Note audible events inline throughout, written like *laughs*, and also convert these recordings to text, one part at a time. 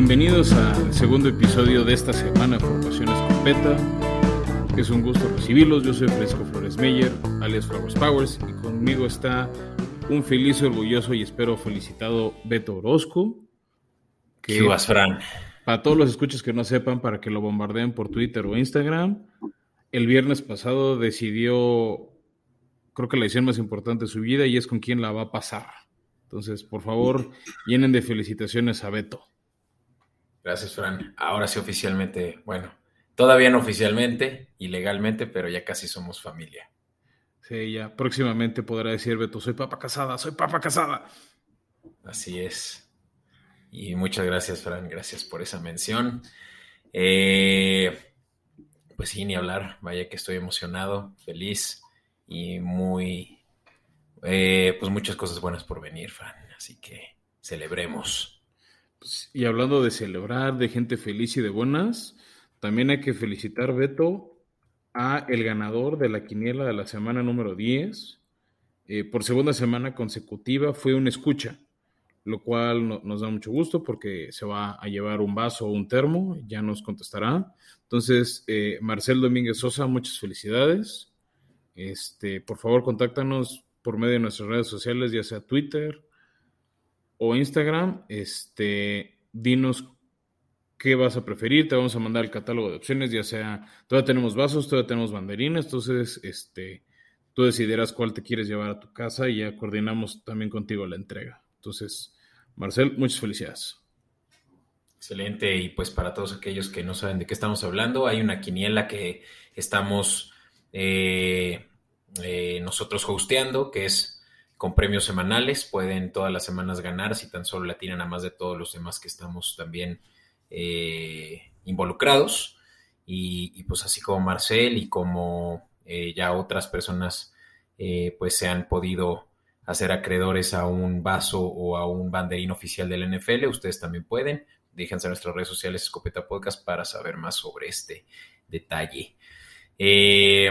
Bienvenidos al segundo episodio de esta semana de Formación Escopeta. Es un gusto recibirlos. Yo soy Fresco Flores Meyer, alias Flowers Powers, y conmigo está un feliz, orgulloso y espero felicitado Beto Orozco. Que vas, Fran? Para todos los escuchas que no sepan, para que lo bombardeen por Twitter o Instagram, el viernes pasado decidió, creo que la decisión más importante de su vida y es con quién la va a pasar. Entonces, por favor, llenen de felicitaciones a Beto. Gracias, Fran. Ahora sí oficialmente, bueno, todavía no oficialmente y legalmente, pero ya casi somos familia. Sí, ya próximamente podrá decir Beto, soy papa casada, soy papa casada. Así es. Y muchas gracias, Fran, gracias por esa mención. Eh, pues sí, ni hablar, vaya que estoy emocionado, feliz y muy, eh, pues muchas cosas buenas por venir, Fran, así que celebremos. Pues, y hablando de celebrar, de gente feliz y de buenas, también hay que felicitar, Beto, a el ganador de la quiniela de la semana número 10. Eh, por segunda semana consecutiva fue un escucha lo cual nos da mucho gusto porque se va a llevar un vaso o un termo, ya nos contestará. Entonces, eh, Marcel Domínguez Sosa, muchas felicidades. Este, por favor, contáctanos por medio de nuestras redes sociales, ya sea Twitter o Instagram. Este, dinos qué vas a preferir, te vamos a mandar el catálogo de opciones, ya sea, todavía tenemos vasos, todavía tenemos banderines, entonces, este, tú decidirás cuál te quieres llevar a tu casa y ya coordinamos también contigo la entrega. Entonces, Marcel, muchas felicidades. Excelente, y pues para todos aquellos que no saben de qué estamos hablando, hay una quiniela que estamos eh, eh, nosotros hosteando, que es con premios semanales, pueden todas las semanas ganar si tan solo la tiran a más de todos los demás que estamos también eh, involucrados. Y, pues así como Marcel y como ya otras personas pues se han podido hacer acreedores a un vaso o a un banderín oficial del NFL, ustedes también pueden. Déjense en nuestras redes sociales Escopeta Podcast para saber más sobre este detalle. Eh,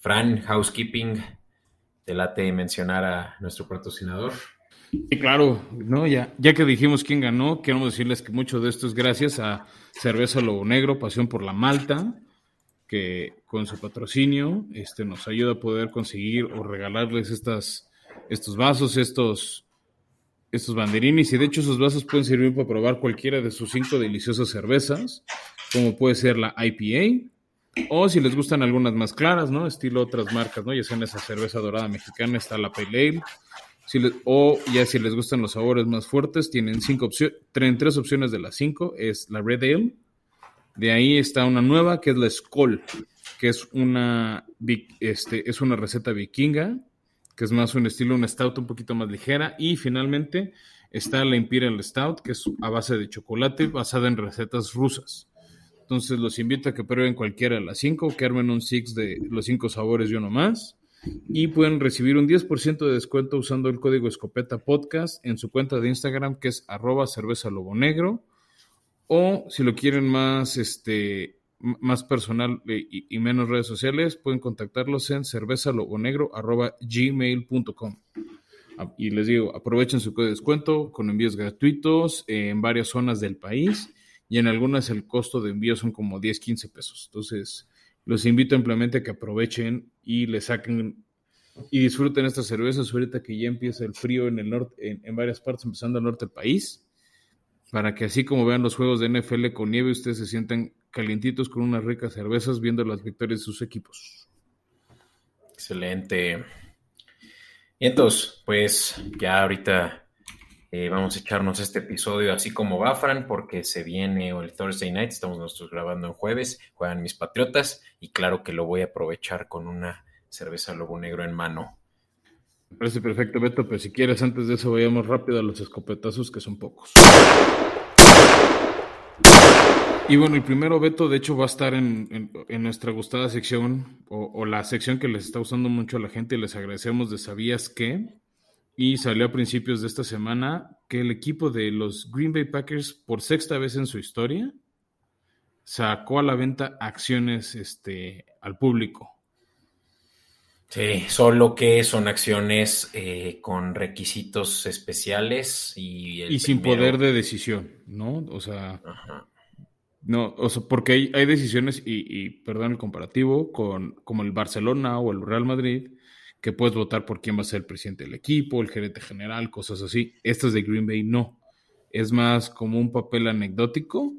Fran, housekeeping, te late mencionar a nuestro patrocinador. Sí, claro, no, ya, ya que dijimos quién ganó, queremos decirles que mucho de esto es gracias a Cerveza Lobo Negro, Pasión por la Malta, que con su patrocinio este, nos ayuda a poder conseguir o regalarles estas estos vasos, estos, estos banderines, y de hecho esos vasos pueden servir para probar cualquiera de sus cinco deliciosas cervezas, como puede ser la IPA, o si les gustan algunas más claras, ¿no? Estilo otras marcas, ¿no? Ya sean esa cerveza dorada mexicana, está la Pale Ale, o ya si les gustan los sabores más fuertes, tienen cinco opciones, tres opciones de las cinco, es la Red Ale, de ahí está una nueva que es la Skoll, que es una, este, es una receta vikinga, que es más un estilo, una stout un poquito más ligera. Y finalmente está la Imperial Stout, que es a base de chocolate, basada en recetas rusas. Entonces los invito a que prueben cualquiera de las cinco, que armen un six de los cinco sabores y uno más. Y pueden recibir un 10% de descuento usando el código Escopeta Podcast en su cuenta de Instagram, que es arroba cerveza lobo negro. O si lo quieren más, este, más personal eh, y, menos redes sociales, pueden contactarlos en cervezalobonegro.gmail.com. Ah, y les digo, aprovechen su código de descuento con envíos gratuitos en varias zonas del país y en algunas el costo de envío son como 10, 15 pesos. Entonces, los invito ampliamente a que aprovechen y le saquen y disfruten estas cervezas ahorita que ya empieza el frío en el norte, en, en varias partes, empezando al norte del país, para que así como vean los juegos de NFL con nieve, ustedes se sientan calientitos con unas ricas cervezas viendo las victorias de sus equipos. Excelente. Y entonces, pues ya ahorita eh, vamos a echarnos este episodio así como va, Fran, porque se viene el Thursday night, estamos nosotros grabando en jueves, juegan mis Patriotas y claro que lo voy a aprovechar con una cerveza Lobo Negro en mano. Me parece perfecto, Beto, pero si quieres antes de eso vayamos rápido a los escopetazos que son pocos. Y bueno, el primero, Beto, de hecho, va a estar en, nuestra gustada sección, o, la sección que les está usando mucho a la gente, y les agradecemos de ¿Sabías qué? Y salió a principios de esta semana que el equipo de los Green Bay Packers, por sexta vez en su historia, sacó a la venta acciones este, al público. Sí, solo que son acciones eh, con requisitos especiales y, y sin poder de decisión, ¿no? O sea, no, o sea, porque hay, hay decisiones y, y, perdón el comparativo con como el Barcelona o el Real Madrid que puedes votar por quién va a ser el presidente del equipo, el gerente general, cosas así. Estas de Green Bay no, es más como un papel anecdótico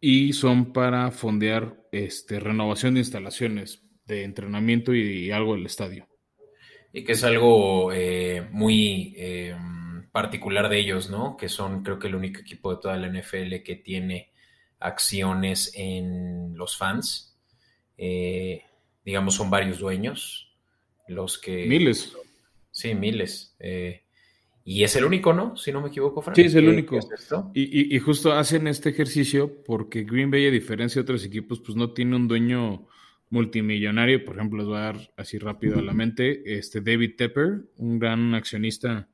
y son para fondear este renovación de instalaciones de entrenamiento y, algo del estadio. Y que es algo eh, muy eh, particular de ellos, ¿no? Que son, creo que, el único equipo de toda la NFL que tiene acciones en los fans. Eh, digamos, son varios dueños los que... Miles. Sí, miles. y es el único, ¿no? Si no me equivoco, Frank. Sí, es el único. y, y, justo hacen este ejercicio porque Green Bay, a diferencia de otros equipos, pues no tiene un dueño multimillonario, por ejemplo, les voy a dar así rápido a la mente, este David Tepper, un gran accionista,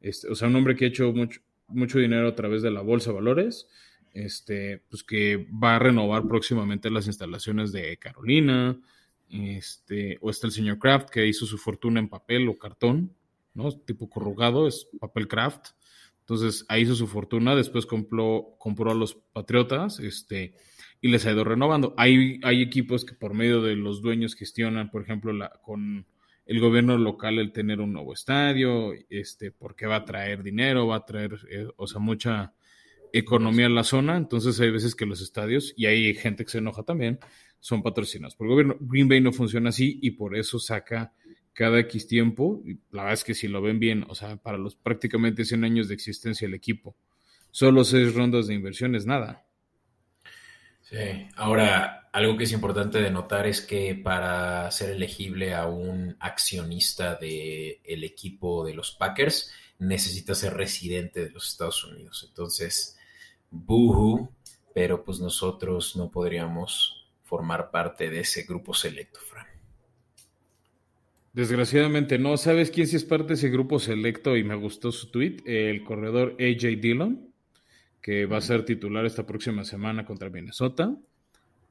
este, o sea, un hombre que ha hecho mucho, mucho dinero a través de la bolsa de valores, este, pues que va a renovar próximamente las instalaciones de Carolina, este, o está el señor Kraft, que hizo su fortuna en papel o cartón, ¿no? Tipo corrugado, es papel Kraft. Entonces, ahí hizo su fortuna, después compró, compró a los Patriotas, este, y les ha ido renovando. Hay, hay equipos que por medio de los dueños gestionan, por ejemplo, la, con el gobierno local el tener un nuevo estadio, este, porque va a traer dinero, va a traer, eh, o sea, mucha economía en la zona. Entonces hay veces que los estadios, y hay gente que se enoja también, son patrocinados por el gobierno. Green Bay no funciona así y por eso saca cada X tiempo. La verdad es que si lo ven bien, o sea, para los prácticamente 100 años de existencia del equipo, solo seis rondas de inversión es nada. Sí, ahora algo que es importante de notar es que para ser elegible a un accionista del el equipo de los Packers necesita ser residente de los Estados Unidos. Entonces, buhu, pero pues nosotros no podríamos formar parte de ese grupo selecto, Fran. Desgraciadamente no. ¿Sabes quién sí es parte de ese grupo selecto y me gustó su tweet? El corredor AJ Dillon que va a ser titular esta próxima semana contra Minnesota.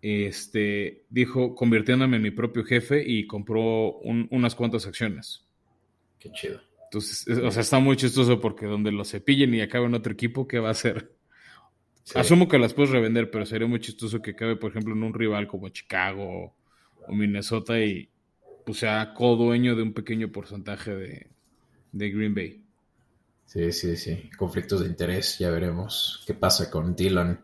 Este, dijo, convirtiéndome en mi propio jefe y compró unas cuantas acciones. Qué chido. Entonces, o sea, está muy chistoso porque donde lo cepillen y acabe en otro equipo, ¿qué va a hacer? Asumo que las puedes revender, pero sería muy chistoso que acabe, por ejemplo, en un rival como Chicago o Minnesota y pues, sea co-dueño de un pequeño porcentaje de, de Green Bay. Sí, sí, sí. Conflictos de interés, ya veremos qué pasa con Dylan.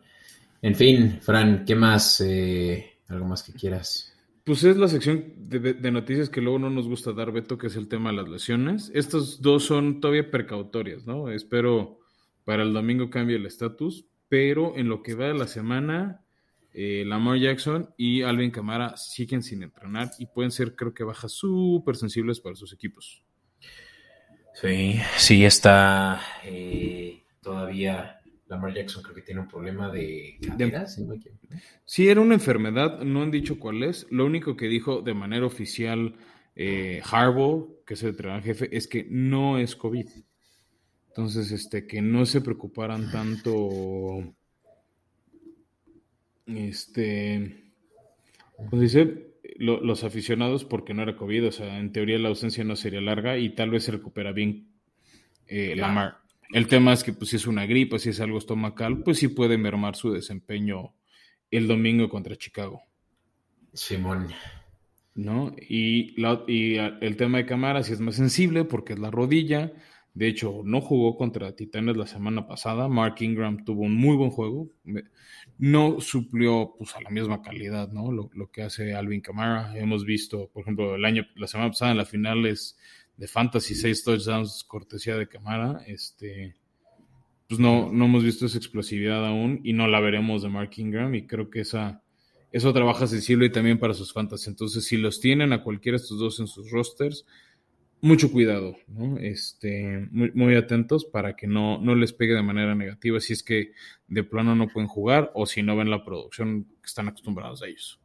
En fin, Fran, ¿qué más? Eh, ¿Algo más que quieras? Pues es la sección de, noticias que luego no nos gusta dar, Beto, que es el tema de las lesiones. Estas dos son todavía precautorias, ¿no? Espero para el domingo cambie el estatus, pero en lo que va de la semana, eh, Lamar Jackson y Alvin Camara siguen sin entrenar y pueden ser, creo que, bajas súper sensibles para sus equipos. Sí, sí está eh, todavía Lamar Jackson creo que tiene un problema de cadera, sí, era una enfermedad, no han dicho cuál es. Lo único que dijo de manera oficial eh, Harbaugh, que es el entrenador jefe, es que no es COVID. Entonces, este, que no se preocuparan tanto. Este. Pues dice, los aficionados porque no era COVID, o sea, en teoría la ausencia no sería larga y tal vez se recupera bien eh, Lamar. El tema es que pues si es una gripe, si es algo estomacal, pues sí puede mermar su desempeño el domingo contra Chicago. Simón. ¿No? Y, y el tema de cámara sí es más sensible porque es la rodilla. De hecho, no jugó contra Titanes la semana pasada. Mark Ingram tuvo un muy buen juego no suplió pues, a la misma calidad, ¿no? Lo, que hace Alvin Kamara. Hemos visto, por ejemplo, el año, la semana pasada en las finales de Fantasy, seis touchdowns cortesía de Kamara. Este, pues no, no hemos visto esa explosividad aún y no la veremos de Mark Ingram y creo que esa, eso trabaja sensible y también para sus fantasy. Entonces, si los tienen a cualquiera de estos dos en sus rosters, mucho cuidado, ¿no? Este, muy, atentos para que no, no, les pegue de manera negativa si es que de plano no pueden jugar o si no ven la producción que están acostumbrados a ellos.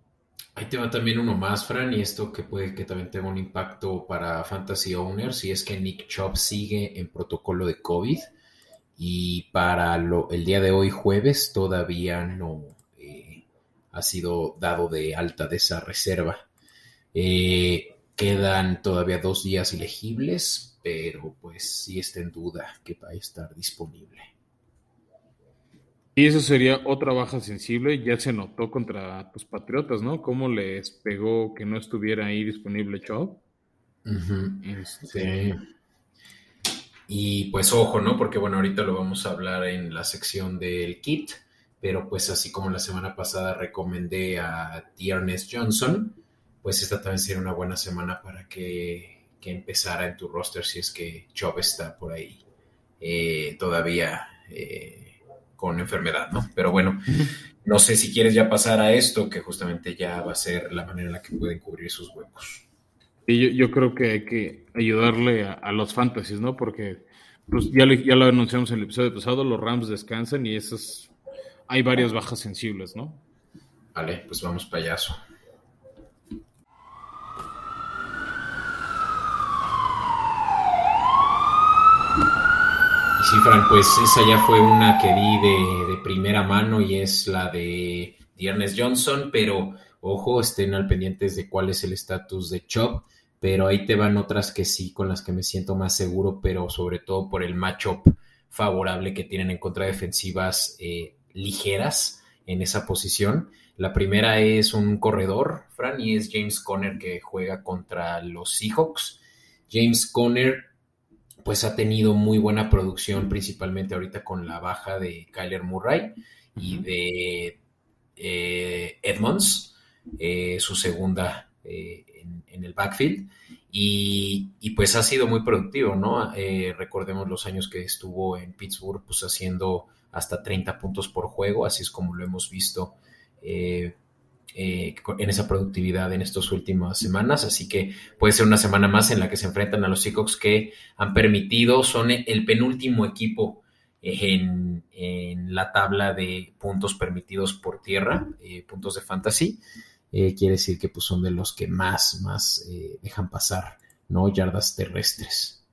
Ahí te va también uno más, Fran, y esto que puede que también tenga un impacto para Fantasy Owners, si es que Nick Chubb sigue en protocolo de COVID y para lo, el día de hoy, jueves, todavía no eh, ha sido dado de alta de esa reserva. Eh, quedan todavía dos días elegibles, pero pues sí está en duda que va a estar disponible. Y eso sería otra baja sensible, ya se notó contra tus Patriotas, ¿no? Cómo les pegó que no estuviera ahí disponible Chop. Este, y pues ojo, ¿no? Porque bueno, ahorita lo vamos a hablar en la sección del kit, pero pues así como la semana pasada recomendé a Tiernes Johnson, pues esta también sería una buena semana para que, que empezara en tu roster si es que Chop está por ahí eh, todavía eh, con enfermedad, ¿no? Pero bueno, no sé si quieres ya pasar a esto, que justamente ya va a ser la manera en la que pueden cubrir sus huecos. Y yo, creo que hay que ayudarle a, los fantasies, ¿no? Porque pues, ya, ya lo anunciamos en el episodio pasado, los Rams descansan y esas hay varias bajas sensibles, ¿no? Vale, pues vamos payaso. Sí, Fran, pues esa ya fue una que vi de, primera mano y es la de Ernest Johnson, pero ojo, estén al pendientes de cuál es el estatus de Chop pero ahí te van otras que sí, con las que me siento más seguro, pero sobre todo por el matchup favorable que tienen en contra defensivas eh, ligeras en esa posición. La primera es un corredor, Fran, y es James Conner que juega contra los Seahawks. James Conner, pues ha tenido muy buena producción, principalmente ahorita con la baja de Kyler Murray y de eh, Edmonds, eh, su segunda en, el backfield y, pues ha sido muy productivo, ¿no? Eh, recordemos los años que estuvo en Pittsburgh pues haciendo hasta 30 puntos por juego, así es como lo hemos visto eh, eh, en esa productividad en estas últimas semanas, así que puede ser una semana más en la que se enfrentan a los Seahawks que han permitido, son el penúltimo equipo en, la tabla de puntos permitidos por tierra, puntos de fantasy. Eh, quiere decir que pues, son de los que más, más eh, dejan pasar, ¿no? Yardas terrestres.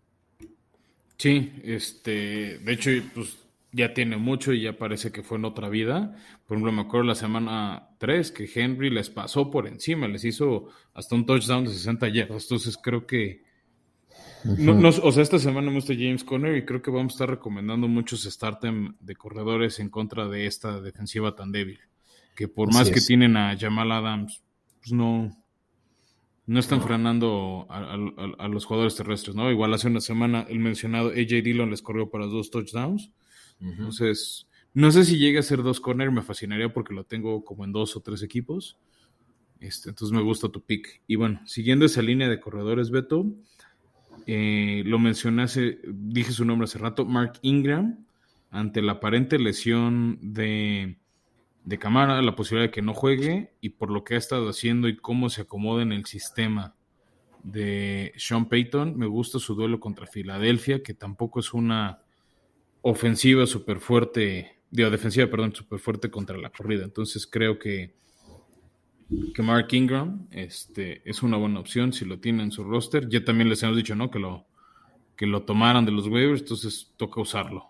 Sí, este, de hecho, pues ya tiene mucho y ya parece que fue en otra vida. Por ejemplo, me acuerdo la semana 3 que Henry les pasó por encima, les hizo hasta un touchdown de 60 yardas. Entonces creo que... o sea, esta semana me gusta James Conner y creo que vamos a estar recomendando muchos startem de corredores en contra de esta defensiva tan débil que por más que tienen a Jamal Adams, pues no, no están frenando a, los jugadores terrestres, ¿no? Igual hace una semana el mencionado AJ Dillon les corrió para dos touchdowns. Entonces, no sé si llegue a ser dos corner, me fascinaría porque lo tengo como en dos o tres equipos. Este, entonces me gusta tu pick. Y bueno, siguiendo esa línea de corredores, Beto, eh, lo mencioné hace, dije su nombre hace rato, Mark Ingram, ante la aparente lesión de de Camara, la posibilidad de que no juegue y por lo que ha estado haciendo y cómo se acomoda en el sistema de Sean Payton, me gusta su duelo contra Filadelfia, que tampoco es una ofensiva súper fuerte, digo, defensiva, perdón, súper fuerte contra la corrida. Entonces creo que, que Mark Ingram este, es una buena opción si lo tiene en su roster. Ya también les hemos dicho, ¿no? Que lo, que lo tomaran de los waivers, entonces toca usarlo.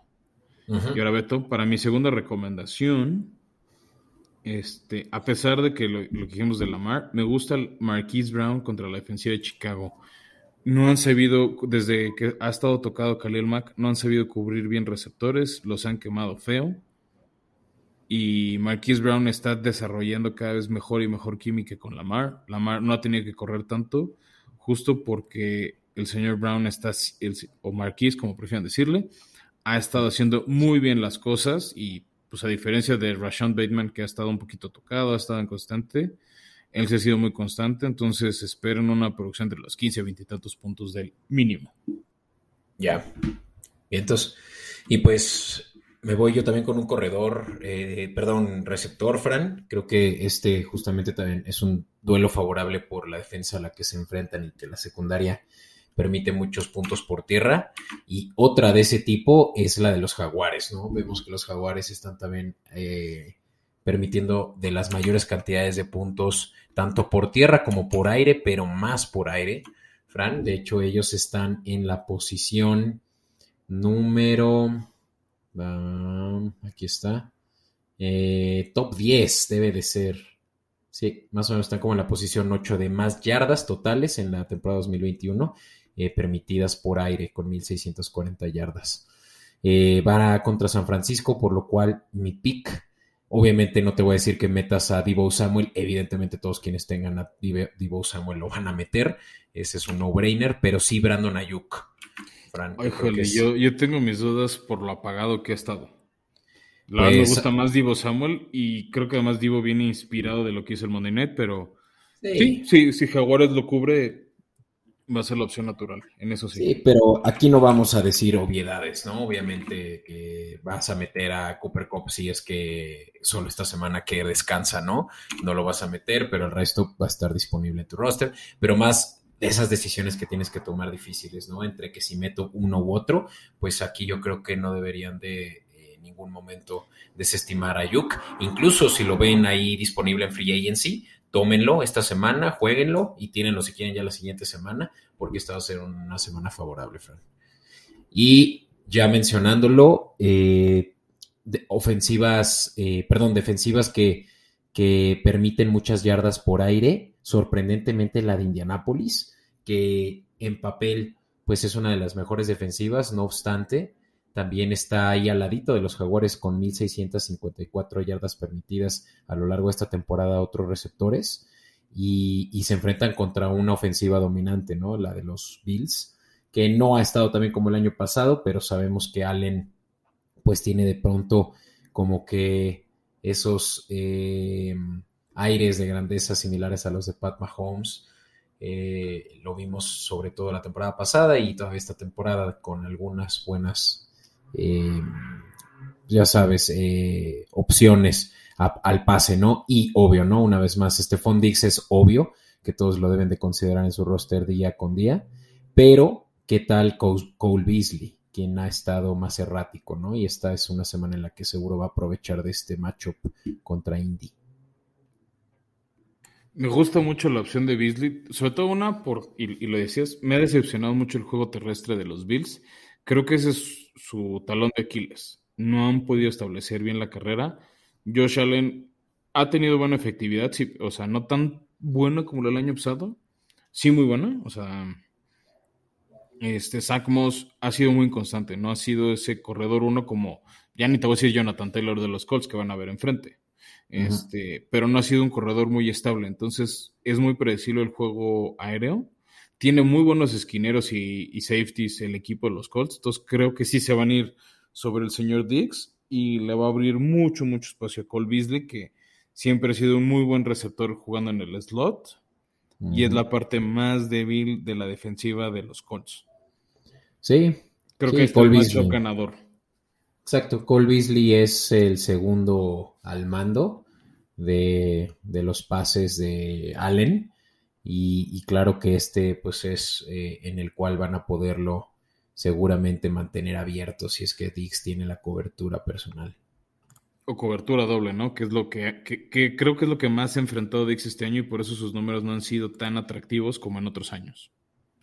Y ahora, Beto, para mi segunda recomendación, este, a pesar de que lo, que dijimos de Lamar, me gusta el Marquise Brown contra la defensiva de Chicago. No han sabido, desde que ha estado tocado Khalil Mack, no han sabido cubrir bien receptores, los han quemado feo. Y Marquise Brown está desarrollando cada vez mejor y mejor química con Lamar. Lamar no ha tenido que correr tanto, justo porque el señor Brown está, o Marquise, como prefieran decirle, ha estado haciendo muy bien las cosas y pues a diferencia de Rashawn Bateman, que ha estado un poquito tocado, ha estado en constante, él se ha sido muy constante, entonces esperen una producción de los 15 a 20 y tantos puntos del mínimo. Ya. Entonces, y pues me voy yo también con un corredor, eh, perdón, receptor, Fran. Creo que este justamente también es un duelo favorable por la defensa a la que se enfrentan y que la secundaria permite muchos puntos por tierra. Y otra de ese tipo es la de los jaguares, ¿no? Vemos que los jaguares están también eh, permitiendo de las mayores cantidades de puntos, tanto por tierra como por aire, pero más por aire. Fran, de hecho, ellos están en la posición número. Aquí está. Eh, top 10 debe de ser. Sí, más o menos están como en la posición 8 de más yardas totales en la temporada 2021, eh, permitidas por aire con 1.640 yardas. Eh, va contra San Francisco, por lo cual mi pick, obviamente no te voy a decir que metas a Divo Samuel, evidentemente todos quienes tengan a Divo Samuel lo van a meter, ese es un no-brainer, pero sí Brandon Ayuk. Yo, yo tengo mis dudas por lo apagado que ha estado. La me pues, gusta más Divo Samuel y creo que además Divo viene inspirado de lo que hizo el Monday Night, pero sí, sí, si Jaguares lo cubre, va a ser la opción natural, en eso sí. Sí, pero aquí no vamos a decir obviedades, ¿no? Obviamente que vas a meter a Cooper Cup si es que solo esta semana que descansa, ¿no? No lo vas a meter, pero el resto va a estar disponible en tu roster, pero más esas decisiones que tienes que tomar difíciles, ¿no? Entre que si meto uno u otro, pues aquí yo creo que no deberían de ningún momento desestimar a Yuk. Incluso si lo ven ahí disponible en Free Agency, tómenlo esta semana, jueguenlo y tírenlo si quieren ya la siguiente semana, porque esta va a ser una semana favorable, Fran. Y ya mencionándolo, eh, ofensivas, eh, perdón, defensivas que, que permiten muchas yardas por aire, sorprendentemente la de Indianápolis, que en papel pues es una de las mejores defensivas, no obstante, también está ahí al ladito de los Jaguares con 1.654 yardas permitidas a lo largo de esta temporada a otros receptores. Y, se enfrentan contra una ofensiva dominante, ¿no? La de los Bills, que no ha estado también como el año pasado, pero sabemos que Allen pues tiene de pronto como que esos eh, aires de grandeza similares a los de Pat Mahomes. Eh, lo vimos sobre todo la temporada pasada y todavía esta temporada con algunas buenas eh, ya sabes, eh, opciones al pase, ¿no? Y obvio, ¿no? Una vez más, este Dix es obvio que todos lo deben de considerar en su roster día con día, pero ¿qué tal Cole Beasley? quien ha estado más errático, ¿no? Y esta es una semana en la que seguro va a aprovechar de este matchup contra Indy. Me gusta mucho la opción de Beasley, sobre todo una por, y, lo decías, me ha decepcionado mucho el juego terrestre de los Bills. Creo que ese es su talón de Aquiles. No han podido establecer bien la carrera. Josh Allen ha tenido buena efectividad, o sea, no tan buena como el año pasado, sí muy buena, o sea, este Zach Moss ha sido muy inconstante, no ha sido ese corredor uno como, ya ni te voy a decir Jonathan Taylor de los Colts que van a ver enfrente, este, pero no ha sido un corredor muy estable, entonces es muy predecible el juego aéreo tiene muy buenos esquineros y, safeties el equipo de los Colts. Entonces creo que sí se van a ir sobre el señor Dix y le va a abrir mucho, mucho espacio a Cole Beasley, que siempre ha sido un muy buen receptor jugando en el slot. Y es la parte más débil de la defensiva de los Colts. Sí. Creo que es el ganador. Exacto. Cole Beasley es el segundo al mando de, de los pases de Allen. Y, claro que este pues es eh, en el cual van a poderlo seguramente mantener abierto si es que Dix tiene la cobertura personal. O cobertura doble, ¿no? Que es lo que, creo que es lo que más se ha enfrentado Dix este año y por eso sus números no han sido tan atractivos como en otros años.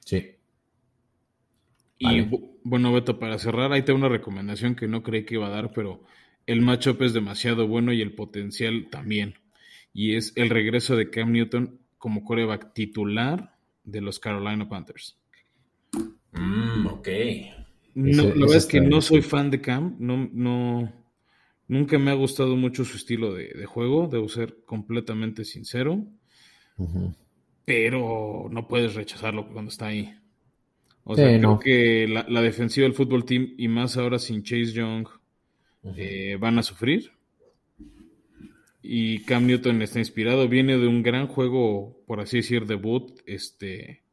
Sí. Y bueno, Beto, para cerrar, ahí tengo una recomendación que no creí que iba a dar, pero el matchup es demasiado bueno y el potencial también. Y es el regreso de Cam Newton como coreback titular de los Carolina Panthers. Mm, ok. No, la verdad es que no soy fan de Cam, no, no, nunca me ha gustado mucho su estilo de, juego, debo ser completamente sincero, pero no puedes rechazarlo cuando está ahí. O sea, creo que la, defensiva del fútbol team y más ahora sin Chase Young eh, van a sufrir y Cam Newton está inspirado, viene de un gran juego, por así decir, debut, este,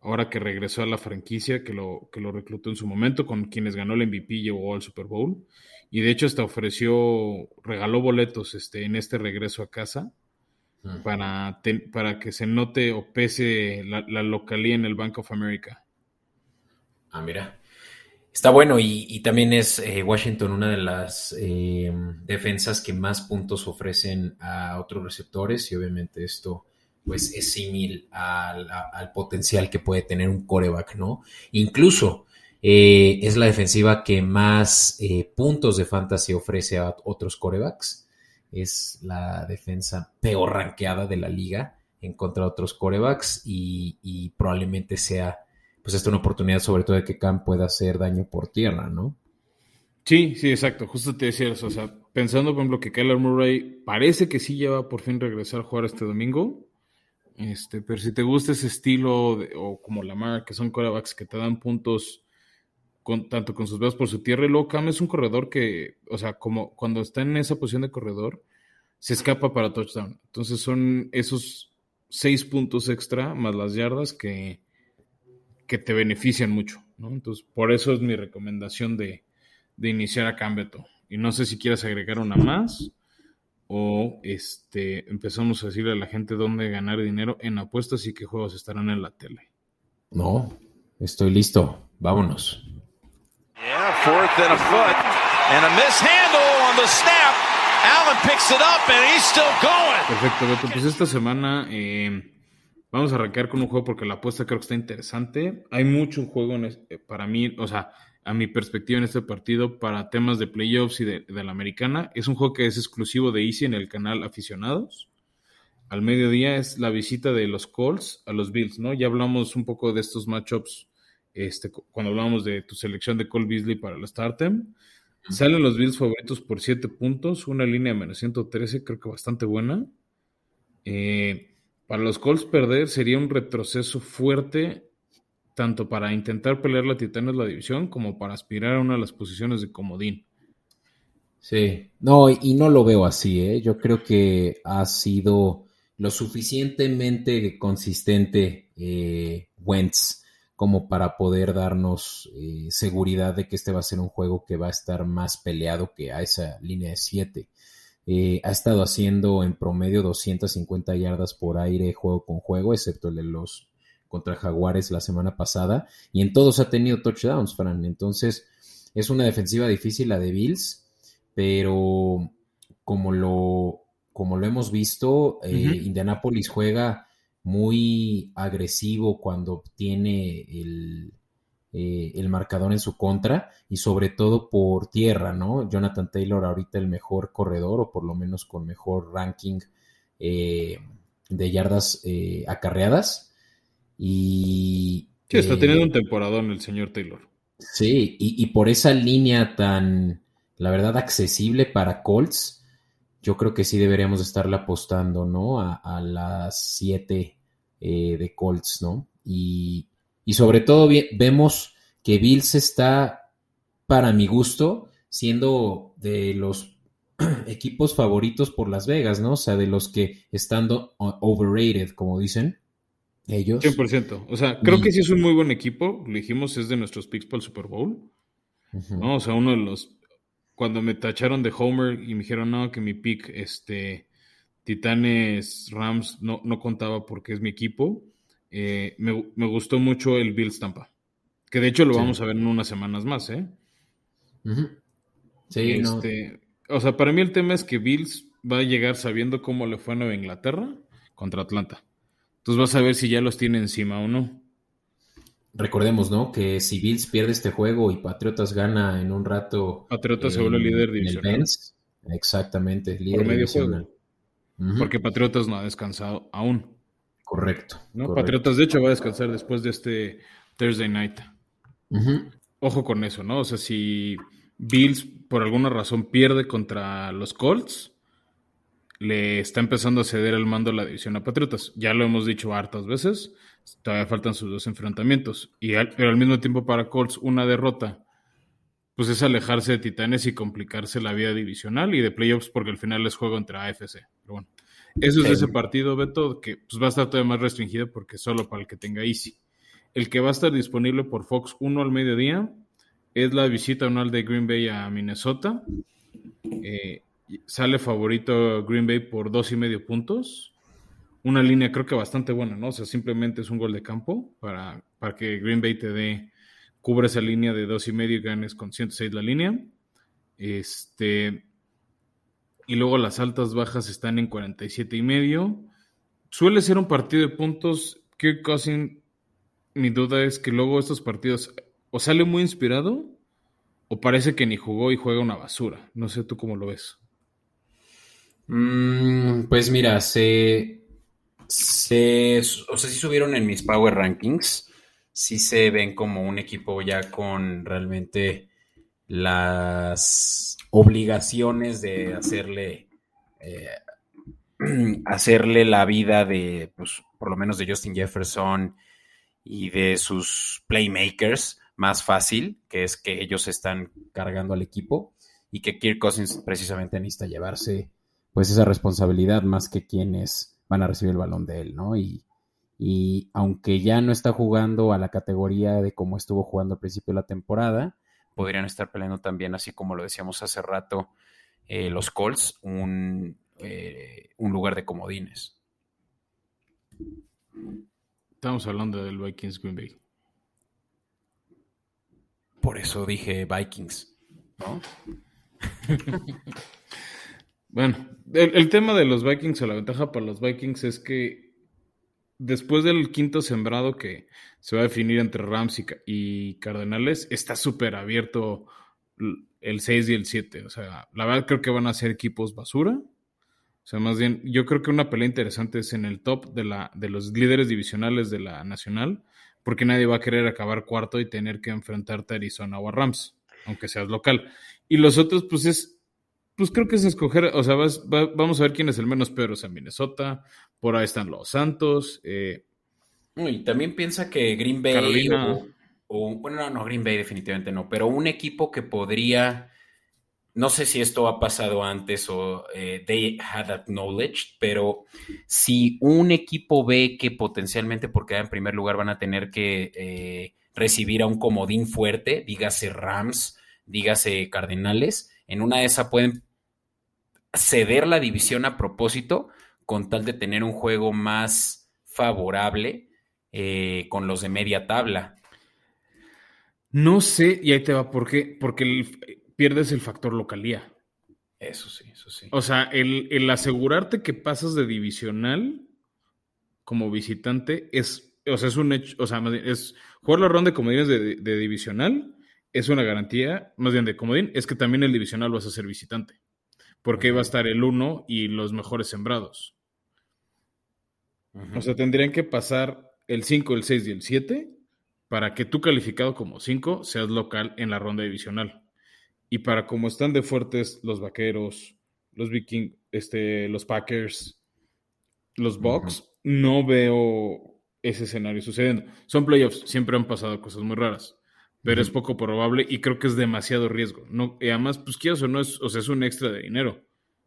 ahora que regresó a la franquicia, que lo, que lo reclutó en su momento, con quienes ganó el MVP y llegó al Super Bowl. Y de hecho hasta ofreció, regaló boletos este, en este regreso a casa para, para que se note o pese la, la localía en el Bank of America. Ah, mira. Está bueno y, también es eh, Washington una de las eh, defensas que más puntos ofrecen a otros receptores y obviamente esto pues es similar al, potencial que puede tener un coreback, ¿no? Incluso eh, es la defensiva que más puntos de fantasy ofrece a otros corebacks es la defensa peor ranqueada de la liga en contra de otros corebacks y, probablemente sea pues esta una oportunidad sobre todo de que Cam pueda hacer daño por tierra, ¿no? Sí, sí, exacto. Justo te decía eso. O sea, pensando, por ejemplo, que Kyler Murray parece que sí lleva por fin regresar a jugar este domingo. Este, pero si te gusta ese estilo, o como Lamar, que son corebacks que te dan puntos con, tanto con sus brazos por su tierra, y luego Cam es un corredor que, o sea, como cuando está en esa posición de corredor, se escapa para touchdown. Entonces son esos seis puntos extra más las yardas que, que te benefician mucho, ¿no? Entonces, por eso es mi recomendación de, de iniciar a Cambeto. Y no sé si quieres agregar una más o este, empezamos a decirle a la gente dónde ganar dinero en apuestas y qué juegos estarán en la tele. No, estoy listo. Vámonos. Perfecto, Beto. Pues esta semana eh, vamos a arrancar con un juego porque la apuesta creo que está interesante. Hay mucho juego eh, para mí, o sea, a mi perspectiva en este partido para temas de playoffs y de, la americana. Es un juego que es exclusivo de Easy en el canal Aficionados. Al mediodía es la visita de los Colts a los Bills, ¿no? Ya hablamos un poco de estos matchups este, cuando hablamos de tu selección de Cole Beasley para el Startem. Salen los Bills favoritos por 7 puntos, una línea menos 113, creo que bastante buena. Eh, para los Colts perder sería un retroceso fuerte tanto para intentar pelear la Titanes la división como para aspirar a una de las posiciones de comodín. Sí, no, y no lo veo así, ¿eh? Yo creo que ha sido lo suficientemente consistente eh, Wentz como para poder darnos eh, seguridad de que este va a ser un juego que va a estar más peleado que a esa línea de 7. Eh, ha estado haciendo en promedio 250 yardas por aire juego con juego, excepto el de los contra Jaguares la semana pasada y en todos ha tenido touchdowns, Fran. Entonces es una defensiva difícil la de Bills, pero como lo, como lo hemos visto, eh, Indianapolis juega muy agresivo cuando tiene el, eh, el marcador en su contra y sobre todo por tierra, ¿no? Jonathan Taylor ahorita el mejor corredor o por lo menos con mejor ranking eh, de yardas acarreadas y. Sí, está teniendo un temporadón el señor Taylor. Sí, y, por esa línea tan, la verdad, accesible para Colts, yo creo que sí deberíamos estarle apostando, ¿no? A, las 7 eh, de Colts, ¿no? Y, y sobre todo vemos que Bills está, para mi gusto, siendo de los *clears throat* equipos favoritos por Las Vegas, ¿no? O sea, de los que estando overrated, como dicen ellos. 100%. O sea, creo que sí es un muy buen equipo. Lo dijimos, es de nuestros picks para el Super Bowl. ¿no? O sea, uno de los. Cuando me tacharon de Homer y me dijeron, no, que mi pick, este. Titanes Rams no, no contaba porque es mi equipo. Eh, me, gustó mucho el Bills Tampa. Que de hecho lo vamos a ver en unas semanas más, ¿eh? Sí, este, O sea, para mí el tema es que Bills va a llegar sabiendo cómo le fue a Nueva Inglaterra contra Atlanta. Entonces vas a ver si ya los tiene encima o no. Recordemos, ¿no? Que si Bills pierde este juego y Patriotas gana en un rato. Patriotas se vuelve líder divisional. exactamente, líder medio divisional. Porque Patriotas no ha descansado aún. Correcto, ¿no? Patriotas, de hecho, va a descansar después de este Thursday night. Ojo con eso, ¿no? O sea, si Bills por alguna razón pierde contra los Colts, le está empezando a ceder el mando a la división a Patriotas. Ya lo hemos dicho hartas veces, todavía faltan sus dos enfrentamientos. Y pero al mismo tiempo para Colts una derrota, pues es alejarse de Titanes y complicarse la vida divisional y de playoffs porque al final es juego entre AFC. Pero bueno, eso es ese partido, Beto, que pues va a estar todavía más restringido porque solo para el que tenga Easy. El que va a estar disponible por Fox 1 al mediodía es la visita anual de Green Bay a Minnesota. Eh, sale favorito Green Bay por dos y medio puntos. Una línea creo que bastante buena, ¿no? O sea, simplemente es un gol de campo para, para que Green Bay te dé, cubra esa línea de dos y medio y ganes con 106 la línea. Este, y luego las altas bajas están en 47 y medio. Suele ser un partido de puntos. Kirk Cousin, mi duda es que luego estos partidos o sale muy inspirado o parece que ni jugó y juega una basura. No sé tú cómo lo ves. Mm, pues mira, se, se, o sea, sí subieron en mis Power Rankings, sí se ven como un equipo ya con realmente las obligaciones de hacerle, eh, *clears throat* hacerle la vida de, pues, por lo menos de Justin Jefferson y de sus playmakers más fácil, que es que ellos están cargando al equipo y que Kirk Cousins precisamente necesita llevarse pues esa responsabilidad más que quienes van a recibir el balón de él, ¿no? Y, y aunque ya no está jugando a la categoría de como estuvo jugando al principio de la temporada, podrían estar peleando también, así como lo decíamos hace rato, eh, los Colts, un, eh, un lugar de comodines. Estamos hablando del Vikings Green Bay. Por eso dije Vikings, ¿no? *laughs* bueno, el, tema de los Vikings o la ventaja para los Vikings es que después del quinto sembrado que se va a definir entre Rams y, Cardenales, está súper abierto el 6 y el 7. O sea, la verdad creo que van a ser equipos basura. O sea, más bien, yo creo que una pelea interesante es en el top de, la, de los líderes divisionales de la nacional, porque nadie va a querer acabar cuarto y tener que enfrentarte a Arizona o a Rams, aunque seas local. Y los otros, pues es pues creo que es escoger, o sea, vamos a ver quién es el menos peor, o sea, Minnesota, por ahí están los Santos. Eh, y también piensa que Green Bay o, bueno, no, no, Green Bay definitivamente no, pero un equipo que podría, no sé si esto ha pasado antes o eh, they had acknowledged, pero si un equipo ve que potencialmente por quedar en primer lugar van a tener que eh, recibir a un comodín fuerte, dígase Rams, dígase Cardenales, en una de esas pueden ceder la división a propósito con tal de tener un juego más favorable eh, con los de media tabla. No sé, y ahí te va, ¿por qué? Porque pierdes el factor localía. Eso sí, eso sí. O sea, el, asegurarte que pasas de divisional como visitante es, o sea, es un hecho, o sea, es jugar la ronda de comodines de, de divisional es una garantía, más bien de comodín, es que también el divisional vas a ser visitante porque va a estar el 1 y los mejores sembrados. O sea, tendrían que pasar el 5, el 6 y el 7 para que tú calificado como 5 seas local en la ronda divisional. Y para como están de fuertes los vaqueros, los Vikings, este, los Packers, los Bucks, no veo ese escenario sucediendo. Son playoffs, siempre han pasado cosas muy raras pero es poco probable y creo que es demasiado riesgo. No, y además, pues quieras o no, es, o sea, es un extra de dinero.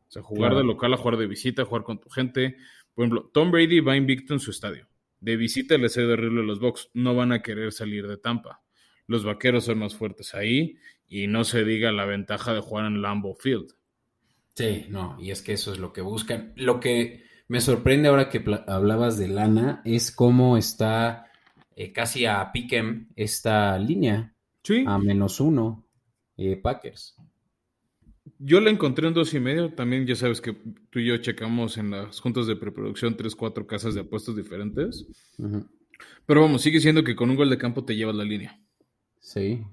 O sea, jugar de local a jugar de visita, jugar con tu gente. Por ejemplo, Tom Brady va invicto en su estadio. De visita le de horrible los Bucks. No van a querer salir de Tampa. Los vaqueros son más fuertes ahí y no se diga la ventaja de jugar en Lambeau Field. Sí, no, y es que eso es lo que buscan. Lo que me sorprende ahora que hablabas de lana es cómo está eh, casi a Piquem esta línea. Sí. A menos uno, eh, Packers. Yo la encontré en dos y medio. También ya sabes que tú y yo checamos en las juntas de preproducción tres, cuatro casas de apuestos diferentes. Pero vamos, sigue siendo que con un gol de campo te llevas la línea. Sí.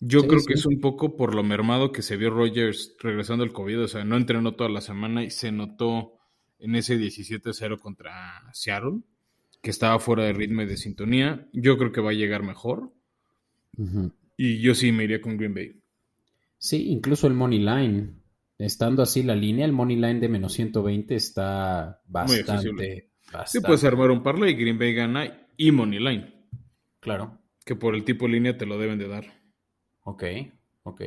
Yo creo que es un poco por lo mermado que se vio Rogers regresando al COVID. O sea, no entrenó toda la semana y se notó en ese 17-0 contra Seattle que estaba fuera de ritmo y de sintonía. Yo creo que va a llegar mejor. Y yo sí me iría con Green Bay. Sí, incluso el Money Line. Estando así la línea, el Money Line de menos 120 está bastante. Sí, puedes armar un parlay, Green Bay gana y Money Line. Claro. Que por el tipo de línea te lo deben de dar. Ok, ok.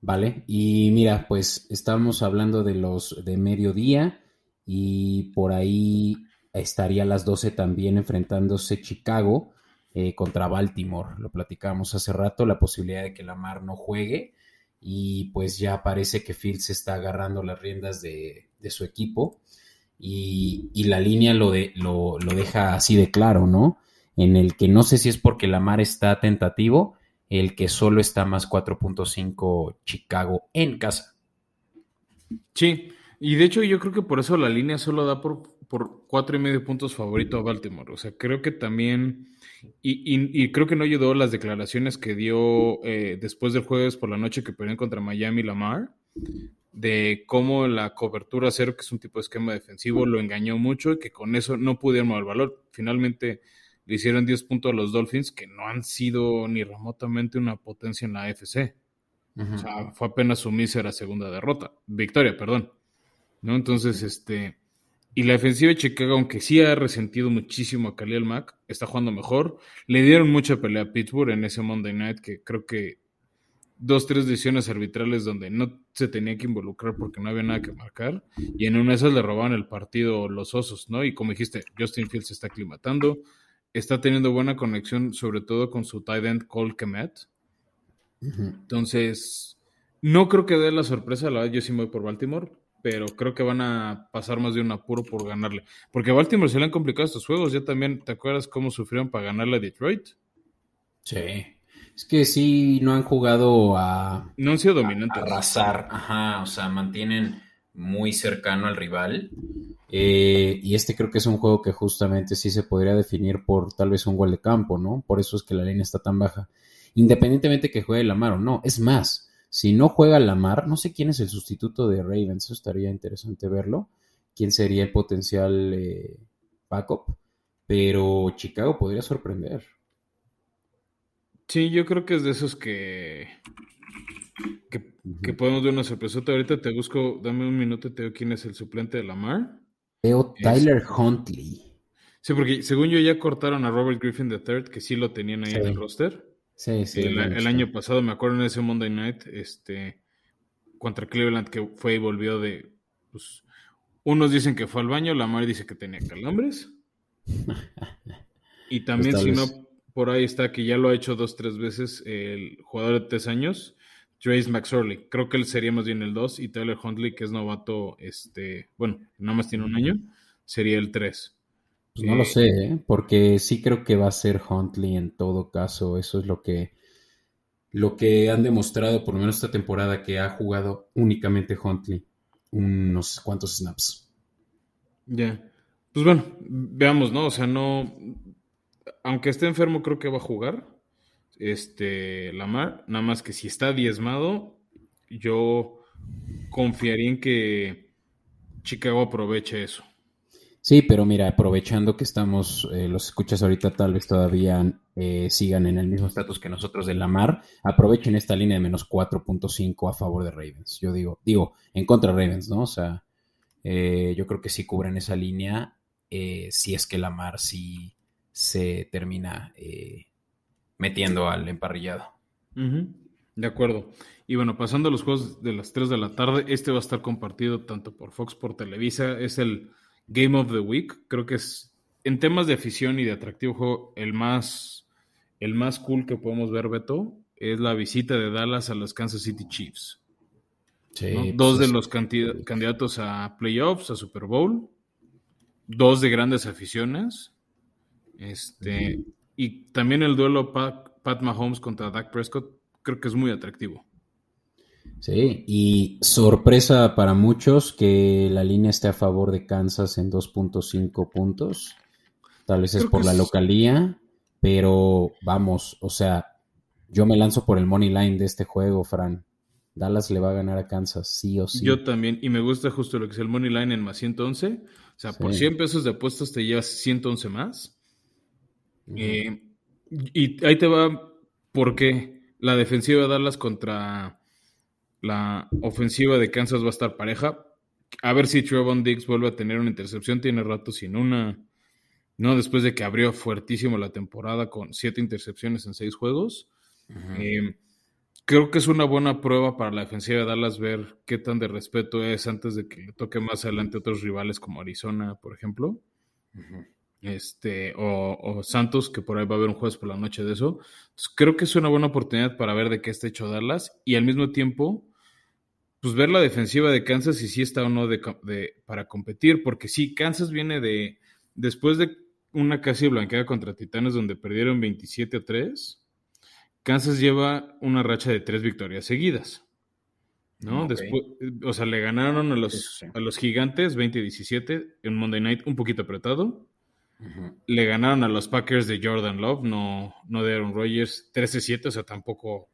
Vale, y mira, pues estamos hablando de los de mediodía y por ahí estaría a las 12 también enfrentándose Chicago eh, contra Baltimore. Lo platicamos hace rato, la posibilidad de que Lamar no juegue y pues ya parece que Fields está agarrando las riendas de, su equipo y, la línea lo, de, lo, lo, deja así de claro, ¿no? En el que no sé si es porque Lamar está tentativo, el que solo está más 4.5 Chicago en casa. Sí, y de hecho yo creo que por eso la línea solo da por por cuatro y medio puntos favorito a Baltimore. O sea, creo que también, y, creo que no ayudó las declaraciones que dio eh, después del jueves por la noche que perdieron contra Miami Lamar, de cómo la cobertura cero, que es un tipo de esquema defensivo, lo engañó mucho y que con eso no pudieron mover valor. Finalmente le hicieron 10 puntos a los Dolphins, que no han sido ni remotamente una potencia en la AFC. O sea, fue apenas su mísera segunda derrota, victoria, perdón. ¿No? Entonces, este, y la defensiva de Chicago, aunque sí ha resentido muchísimo a Khalil Mack, está jugando mejor. Le dieron mucha pelea a Pittsburgh en ese Monday Night, que creo que dos, tres decisiones arbitrales donde no se tenía que involucrar porque no había nada que marcar. Y en una de esas le robaban el partido los osos, ¿no? Y como dijiste, Justin Fields se está aclimatando. Está teniendo buena conexión, sobre todo con su tight end Cole Kemet. Entonces, no creo que dé la sorpresa, la verdad, yo sí me voy por Baltimore pero creo que van a pasar más de un apuro por ganarle. Porque a Baltimore se le han complicado estos juegos. Ya también, ¿te acuerdas cómo sufrieron para ganarle a Detroit? Sí. Es que sí, no han jugado a. No han sido dominantes. A arrasar, ajá. O sea, mantienen muy cercano al rival. Eh, y este creo que es un juego que justamente sí se podría definir por tal vez un gol de campo, ¿no? Por eso es que la línea está tan baja. Independientemente que juegue Lamar o no. Es más, si no juega Lamar, no sé quién es el sustituto de Ravens, eso estaría interesante verlo. ¿Quién sería el potencial eh, backup? Pero Chicago podría sorprender. Sí, yo creo que es de esos que, que, podemos ver una sorpresa. Ahorita te busco, dame un minuto y te digo quién es el suplente de Lamar. Veo Tyler Huntley. Sí, porque según yo ya cortaron a Robert Griffin III, que sí lo tenían ahí en el roster. Sí, sí. El, año pasado, me acuerdo en ese Monday Night, este, contra Cleveland, que fue y volvió de. Pues, unos dicen que fue al baño, la madre dice que tenía calambres. y también, pues si no, por ahí está que ya lo ha hecho dos, tres veces el jugador de tres años, Trace McSorley. Creo que él sería más bien el dos, y Tyler Huntley, que es novato, este, bueno, nada más tiene un año, sería el tres. Pues no lo sé, ¿eh? porque sí creo que va a ser Huntley en todo caso. Eso es lo que, lo que han demostrado, por lo menos esta temporada, que ha jugado únicamente Huntley unos cuantos snaps. Ya. Pues bueno, veamos, ¿no? O sea, no. Aunque esté enfermo, creo que va a jugar. Este, Lamar. Nada más que si está diezmado, yo confiaría en que Chicago aproveche eso. Sí, pero mira, aprovechando que estamos, eh, los escuchas ahorita tal vez todavía eh, sigan en el mismo estatus que nosotros de la mar, aprovechen esta línea de menos 4.5 a favor de Ravens. Yo digo, digo, en contra de Ravens, ¿no? O sea, eh, yo creo que sí cubren esa línea si es que la mar sí se termina metiendo al emparrillado. De acuerdo. Y bueno, pasando a los juegos de las 3 de la tarde, este va a estar compartido tanto por Fox por Televisa, es el Game of the Week. Creo que es, en temas de afición y de atractivo juego, el más, el más cool que podemos ver, Beto, es la visita de Dallas a los Kansas City Chiefs. Pues dos de los candidatos a playoffs, a Super Bowl, dos de grandes aficiones. Este, Y también el duelo Pat, Pat Mahomes contra Dak Prescott, creo que es muy atractivo. Sí, y sorpresa para muchos que la línea esté a favor de Kansas en 2.5 puntos. Tal vez es por la localía, pero vamos, o sea, yo me lanzo por el money line de este juego, Fran. Dallas le va a ganar a Kansas, sí o sí. Yo también, y me gusta justo lo que es el money line en más 111. O sea, por 100 pesos de apuestas te llevas 111 más. Eh, y ahí te va porque la defensiva de Dallas contra la ofensiva de Kansas va a estar pareja. A ver si Trevon Diggs vuelve a tener una intercepción. Tiene rato sin una. No, después de que abrió fuertísimo la temporada con siete intercepciones en seis juegos. Eh, creo que es una buena prueba para la defensiva de Dallas ver qué tan de respeto es antes de que le toque más adelante otros rivales como Arizona, por ejemplo. Este, o, o, Santos, que por ahí va a haber un jueves por la noche de eso. creo que es una buena oportunidad para ver de qué está hecho Dallas y al mismo tiempo pues ver la defensiva de Kansas y si está o no de, para competir, porque sí, Kansas viene de, después de una casi blanqueada contra Titanes donde perdieron 27 a 3, Kansas lleva una racha de tres victorias seguidas. ¿no? Después, o sea, le ganaron a los, a los gigantes 20-17 en Monday Night un poquito apretado. Le ganaron a los Packers de Jordan Love, no, no de Aaron Rodgers 13-7, o sea, tampoco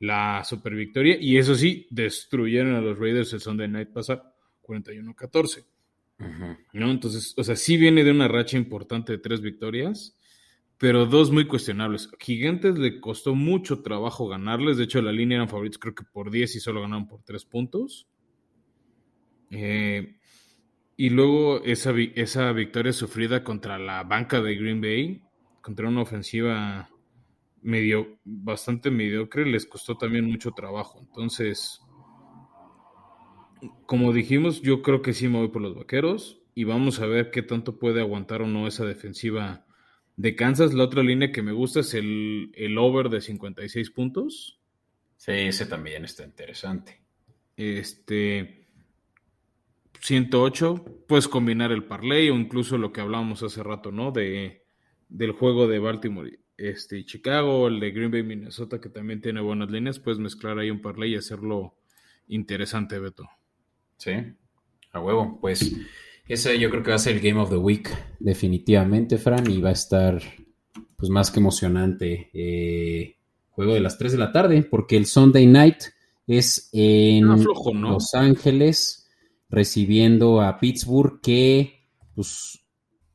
la super victoria. Y eso sí, destruyeron a los Raiders el Sunday Night pasado, 41-14. ¿No? Entonces, o sea, sí viene de una racha importante de tres victorias, pero dos muy cuestionables. Gigantes le costó mucho trabajo ganarles. De hecho, la línea eran favoritos, creo que por 10 y solo ganaron por 3 puntos. Eh, y luego esa, esa victoria sufrida contra la banca de Green Bay, contra una ofensiva medio, bastante mediocre, les costó también mucho trabajo. Entonces, como dijimos, yo creo que sí me voy por los vaqueros y vamos a ver qué tanto puede aguantar o no esa defensiva de Kansas. La otra línea que me gusta es el, el over de 56 puntos. Sí, ese también está interesante. Este. 108, puedes combinar el parlay o incluso lo que hablábamos hace rato, ¿no? De, del juego de Baltimore este, Chicago, el de Green Bay, Minnesota, que también tiene buenas líneas, puedes mezclar ahí un parlay y hacerlo interesante, Beto. Sí, a huevo. Pues ese yo creo que va a ser el Game of the Week. Definitivamente, Fran, y va a estar pues más que emocionante. Eh, juego de las 3 de la tarde, porque el Sunday Night es en Los Ángeles, recibiendo a Pittsburgh, que pues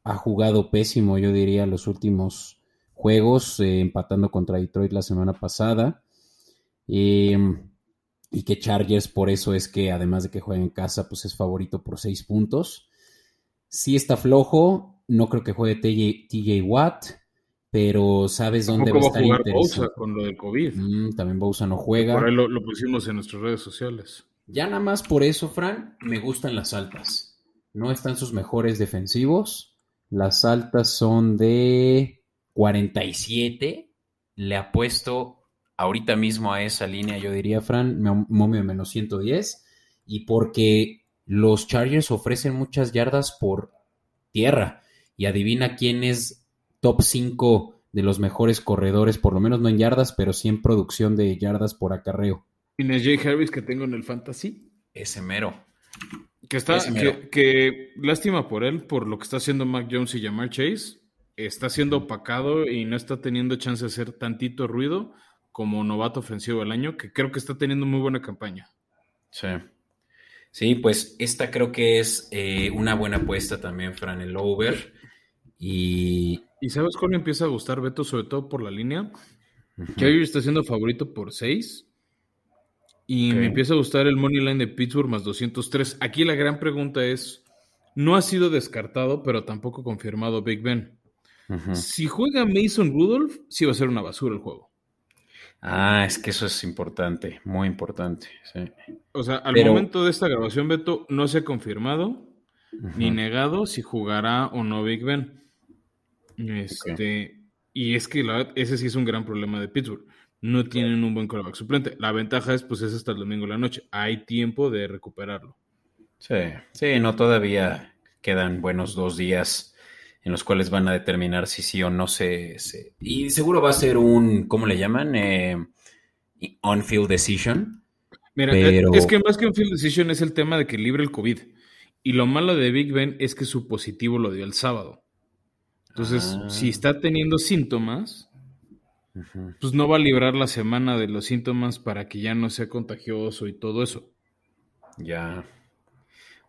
ha jugado pésimo, yo diría, los últimos juegos, eh, empatando contra Detroit la semana pasada. Em, y que Chargers por eso es que además de que juega en casa, pues es favorito por seis puntos. Sí está flojo, no creo que juegue TJ, Watt, pero sabes dónde va a estar jugar Bousa con lo del COVID. Mm, también Bousa no juega. Por ahí lo, lo, pusimos en nuestras redes sociales. Ya nada más por eso, Fran, me gustan las altas. No están sus mejores defensivos. Las altas son de 47. Le apuesto ahorita mismo a esa línea, yo diría, Fran, momio menos 110. Y porque los Chargers ofrecen muchas yardas por tierra. Y adivina quién es top 5 de los mejores corredores, por lo menos no en yardas, pero sí en producción de yardas por acarreo. ¿Tienes Jay Harris que tengo en el fantasy? Ese mero. Que está, que, que, lástima por él, por lo que está haciendo Mac Jones y Jamar Chase está siendo opacado y no está teniendo chance de hacer tantito ruido como novato ofensivo del año, que creo que está teniendo muy buena campaña. Sí. Sí, pues esta creo que es eh, una buena apuesta también, Fran, el over. Y... ¿Y sabes cuál me empieza a gustar, Beto? Sobre todo por la línea. que está siendo favorito por 6. Y me empieza a gustar el money line de Pittsburgh más 203. Aquí la gran pregunta es, no ha sido descartado, pero tampoco confirmado Big Ben. Si juega Mason Rudolph, sí va a ser una basura el juego. Ah, es que eso es importante, muy importante. O sea, al momento de esta grabación, Beto, no se ha confirmado ni negado si jugará o no Big Ben. Este, Y es que la, ese sí es un gran problema de Pittsburgh. No tienen un buen coreback suplente. La ventaja es, pues, es hasta el domingo de la noche. Hay tiempo de recuperarlo. Sí, sí, no todavía quedan buenos dos días en los cuales van a determinar si sí o no se... y seguro va a ser un, ¿cómo le llaman? Eh, on-field decision. Mira, eh, es que más que on-field decision es el tema de que libre el COVID. Y lo malo de Big Ben es que su positivo lo dio el sábado. Entonces, ah. si está teniendo síntomas, pues no va a librar la semana de los síntomas para que ya no sea contagioso y todo eso. Ya.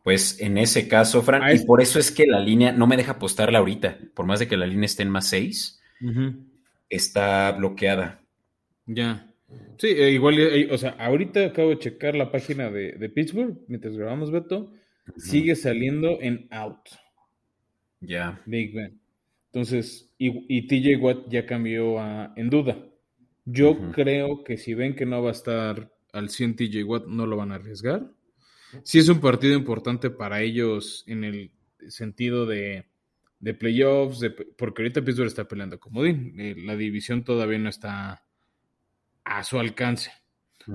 Pues en ese caso, Fran, y por eso es que la línea no me deja apostarla ahorita, por más de que la línea esté en más 6, está bloqueada. Ya. Sí, eh, igual, eh, o sea, ahorita acabo de checar la página de, Pittsburgh, mientras grabamos, Beto, sigue saliendo en out. Ya. Big Ben. Entonces, y, TJ Watt ya cambió a en duda. Yo creo que si ven que no va a estar al 100 TJ Watt, no lo van a arriesgar sí es un partido importante para ellos en el sentido de, playoffs, porque ahorita Pittsburgh está peleando como eh, la división todavía no está a su alcance.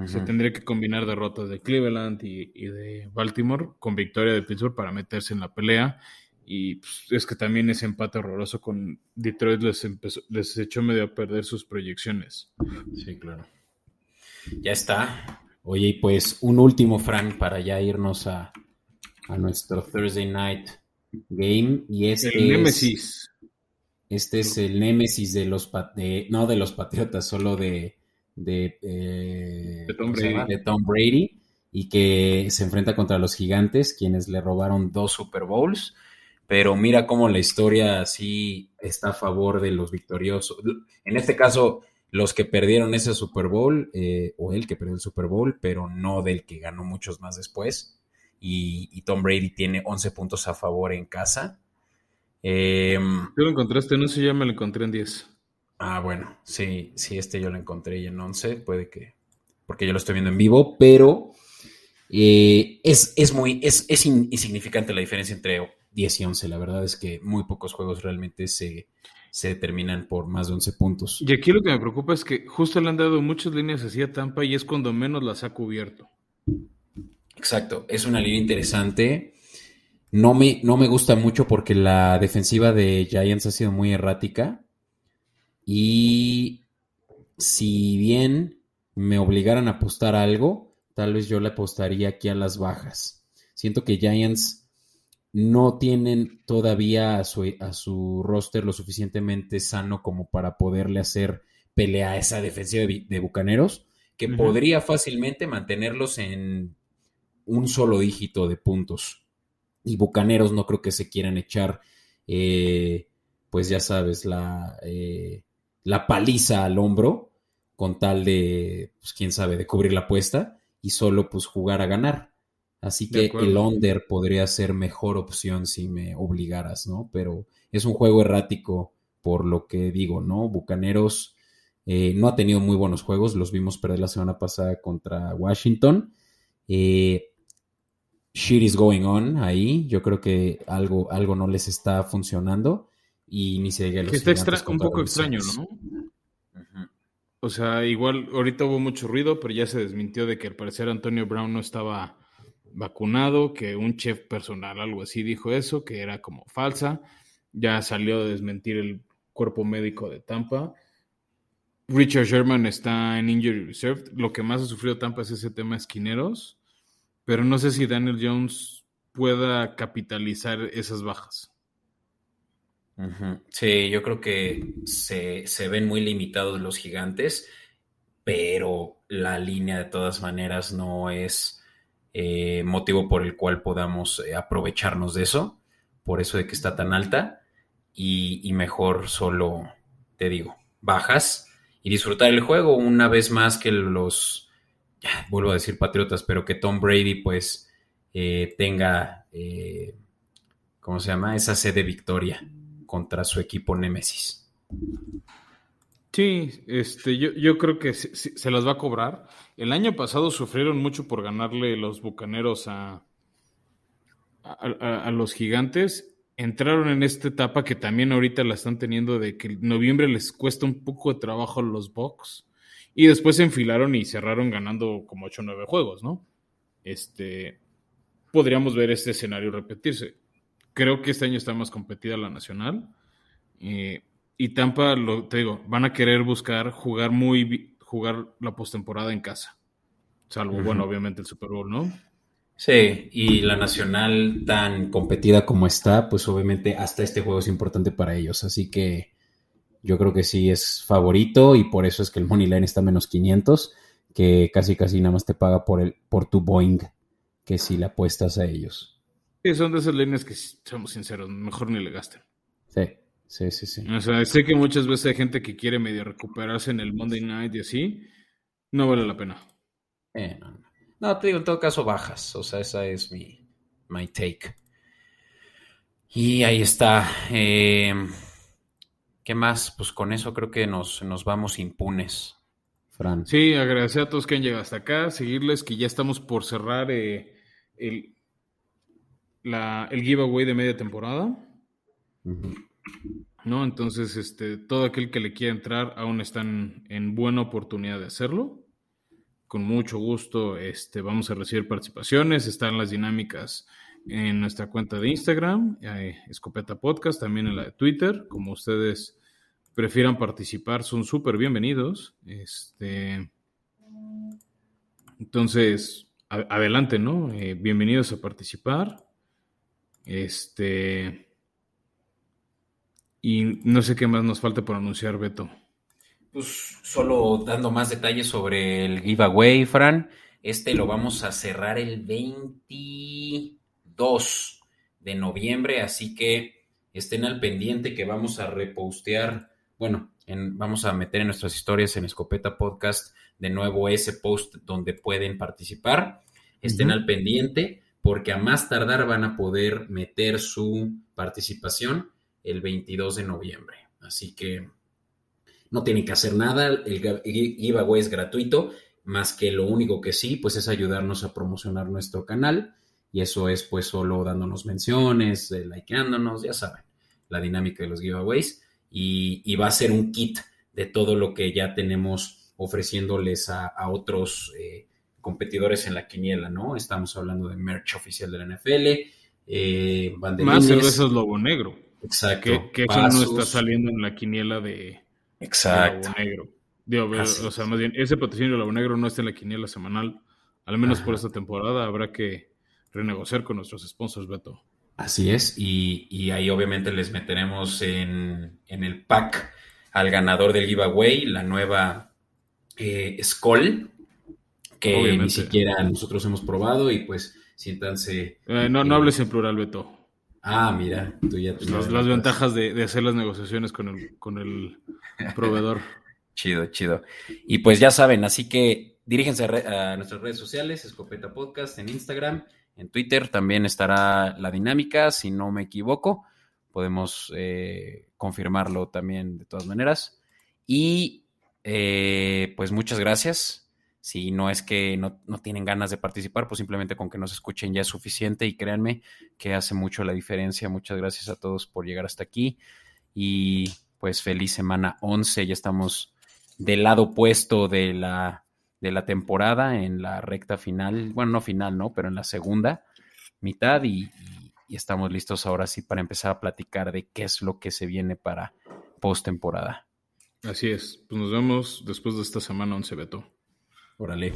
Se tendría que combinar derrotas de Cleveland y, de Baltimore con victoria de Pittsburgh para meterse en la pelea. Y pues, es que también ese empate horroroso con Detroit les, empezó, les echó medio a perder sus proyecciones. Sí, claro. Ya está. Oye, y pues un último, Frank, para ya irnos a, nuestro Thursday Night Game. Y este el Nemesis. Este es el Nemesis de los, no de los Patriotas, solo de, de, de Tom Brady y que se enfrenta contra los gigantes, quienes le robaron dos Super Bowls. Pero mira cómo la historia sí está a favor de los victoriosos. En este caso, los que perdieron ese Super Bowl, eh, o el que perdió el Super Bowl, pero no del que ganó muchos más después. Y, Tom Brady tiene 11 puntos a favor en casa. Eh, ¿Tú lo encontraste? No sé, ya me lo encontré en 10. Ah, bueno, sí, sí, este yo lo encontré en 11, puede que, porque yo lo estoy viendo en vivo, pero eh, es, es, muy, es, es insignificante la diferencia entre 10 y 11. La verdad es que muy pocos juegos realmente se, se determinan por más de 11 puntos. Y aquí lo que me preocupa es que justo le han dado muchas líneas así a Tampa y es cuando menos las ha cubierto. Exacto, es una línea interesante. No me, no me gusta mucho porque la defensiva de Giants ha sido muy errática. Y si bien me obligaran a apostar algo, tal vez yo le apostaría aquí a las bajas. Siento que Giants no tienen todavía a su, a su roster lo suficientemente sano como para poderle hacer pelea a esa defensiva de, Bucaneros, que podría fácilmente mantenerlos en un solo dígito de puntos. Y Bucaneros no creo que se quieran echar, eh, pues ya sabes, la, eh, la paliza al hombro con tal de, pues quién sabe, de cubrir la apuesta y solo pues jugar a ganar. Así que el under podría ser mejor opción si me obligaras, ¿no? Pero es un juego errático por lo que digo, ¿no? Bucaneros eh, no ha tenido muy buenos juegos, los vimos perder la semana pasada contra Washington. Eh, shit is going on ahí, yo creo que algo, algo no les está funcionando y ni se llega a los que está un poco extraño, ¿no? O sea, igual ahorita hubo mucho ruido, pero ya se desmintió de que al parecer Antonio Brown no estaba vacunado, que un chef personal, algo así, dijo eso, que era como falsa. Ya salió a desmentir el cuerpo médico de Tampa. Richard Sherman está en Injury Reserve. Lo que más ha sufrido Tampa es ese tema esquineros, pero no sé si Daniel Jones pueda capitalizar esas bajas. Sí, yo creo que se, se, ven muy limitados los gigantes, pero la línea de todas maneras no es eh, motivo por el cual podamos eh, aprovecharnos de eso, por eso de que está tan alta, y, mejor solo, te digo, bajas y disfrutar el juego una vez más que los, vuelvo a decir patriotas, pero que Tom Brady pues eh, tenga, ¿cómo se llama? Esa sed de victoria contra su equipo Némesis. Sí, este, yo, yo creo que se, las va a cobrar. El año pasado sufrieron mucho por ganarle los bucaneros a, a, los gigantes. Entraron en esta etapa que también ahorita la están teniendo de que en noviembre les cuesta un poco de trabajo a los Bucks. Y después se enfilaron y cerraron ganando como 8 o 9 juegos, ¿no? Este, podríamos ver este escenario repetirse. Creo que este año está más competida la nacional. Eh, y Tampa, lo, te digo, van a querer buscar jugar muy jugar la postemporada en casa. Salvo, bueno, obviamente el Super Bowl, ¿no? Sí, y la nacional tan competida como está, pues obviamente hasta este juego es importante para ellos. Así que yo creo que sí es favorito y por eso es que el Money Line está menos 500, que casi casi nada más te paga por, el, por tu Boeing, que si le apuestas a ellos. Sí, son de esas líneas que, seamos sinceros, mejor ni le gasten. Sí. Sí, sí, sí. O sea, sé que muchas veces hay gente que quiere medio recuperarse en el Monday Night y así. No vale la pena. Eh, no, te digo, en todo caso bajas. O sea, esa es mi my take. Y ahí está. Eh, ¿Qué más? Pues con eso creo que nos, nos vamos impunes. Fran. Sí, agradecer a todos que han llegado hasta acá. Seguirles que ya estamos por cerrar eh, el, la, el giveaway de media temporada. ¿No? Entonces, este, todo aquel que le quiera entrar aún están en buena oportunidad de hacerlo. Con mucho gusto este, vamos a recibir participaciones. Están las dinámicas en nuestra cuenta de Instagram, eh, Escopeta Podcast, también en la de Twitter. Como ustedes prefieran participar, son súper bienvenidos. Este, entonces, adelante, ¿no? Eh, bienvenidos a participar. Este. Y no sé qué más nos falta por anunciar, Beto. pues solo dando más detalles sobre el giveaway, Fran. Este lo vamos a cerrar el 22 de noviembre, así que estén al pendiente que vamos a repostear, bueno, vamos a meter en nuestras historias en Escopeta Podcast de nuevo ese post donde pueden participar. Estén al pendiente porque a más tardar van a poder meter su participación el 22 de noviembre. Así que no tienen que hacer nada, el giveaway es gratuito, más que lo único que sí, pues es ayudarnos a promocionar nuestro canal y eso es pues solo dándonos menciones, eh, likeándonos, ya saben, la dinámica de los giveaways y, va a ser un kit de todo lo que ya tenemos ofreciéndoles a, otros eh, competidores en la quiniela, ¿no? Estamos hablando de merch oficial de la NFL, eh, Más cervezas Lobo Negro. Exacto. Que, eso no está saliendo en la quiniela de, Exacto. Lobo Negro. o sea, más bien, ese patrocinio de Lobo Negro no está en la quiniela semanal, al menos por esta temporada. Habrá que renegociar con nuestros sponsors, Beto. Así es, y, ahí obviamente les meteremos en, el pack al ganador del giveaway la nueva eh, Skull, que ni siquiera nosotros hemos probado y pues siéntanse. Eh, no, no hables en plural, Beto. Ah, mira, tú ya las, las ventajas de, hacer las negociaciones con el, con el *laughs* proveedor. chido, chido. Y pues ya saben, así que diríjense a, a nuestras redes sociales, Escopeta Podcast en Instagram en Twitter también estará la dinámica, si no me equivoco. Podemos eh, confirmarlo también de todas maneras. Y eh, pues muchas gracias. Si no es que no, tienen ganas de participar, pues simplemente con que nos escuchen ya es suficiente y créanme que hace mucho la diferencia. Muchas gracias a todos por llegar hasta aquí y pues feliz semana 11. Ya estamos del lado opuesto de la de la temporada en la recta final, bueno, no final, ¿no? Pero en la segunda mitad y, estamos listos ahora sí para empezar a platicar de qué es lo que se viene para postemporada. Así es, pues nos vemos después de esta semana 11, Beto. Órale.